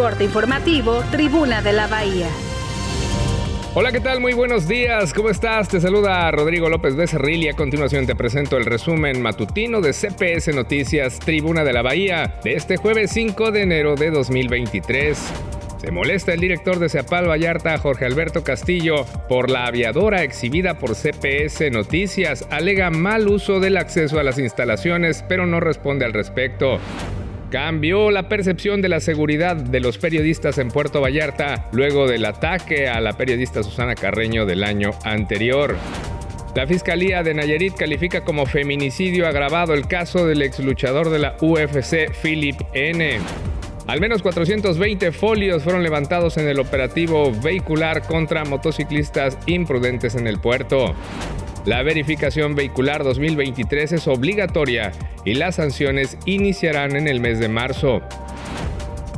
Corte informativo, Tribuna de la Bahía. Hola, ¿qué tal? Muy buenos días. ¿Cómo estás? Te saluda Rodrigo López Becerril y a continuación te presento el resumen matutino de CPS Noticias Tribuna de la Bahía de este jueves 5 de enero de 2023. Se molesta el director de Ceapal Vallarta, Jorge Alberto Castillo, por la aviadora exhibida por CPS Noticias. Alega mal uso del acceso a las instalaciones, pero no responde al respecto cambió la percepción de la seguridad de los periodistas en Puerto Vallarta luego del ataque a la periodista Susana Carreño del año anterior. La Fiscalía de Nayarit califica como feminicidio agravado el caso del ex luchador de la UFC, Philip N. Al menos 420 folios fueron levantados en el operativo vehicular contra motociclistas imprudentes en el puerto. La verificación vehicular 2023 es obligatoria y las sanciones iniciarán en el mes de marzo.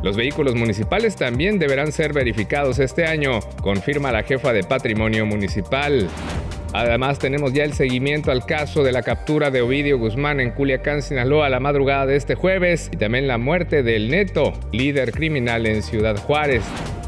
Los vehículos municipales también deberán ser verificados este año, confirma la jefa de patrimonio municipal. Además, tenemos ya el seguimiento al caso de la captura de Ovidio Guzmán en Culiacán, Sinaloa, la madrugada de este jueves, y también la muerte del Neto, líder criminal en Ciudad Juárez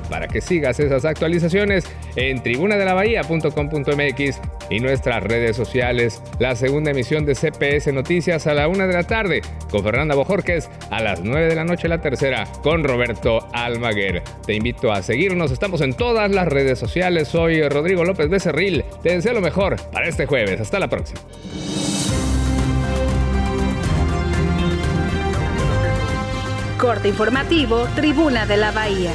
para que sigas esas actualizaciones en tribunadelabahía.com.mx y nuestras redes sociales. La segunda emisión de CPS Noticias a la una de la tarde con Fernanda Bojorques, a las 9 de la noche la tercera con Roberto Almaguer. Te invito a seguirnos, estamos en todas las redes sociales. Soy Rodrigo López Becerril. Te deseo lo mejor para este jueves. Hasta la próxima. Corte informativo, Tribuna de la Bahía.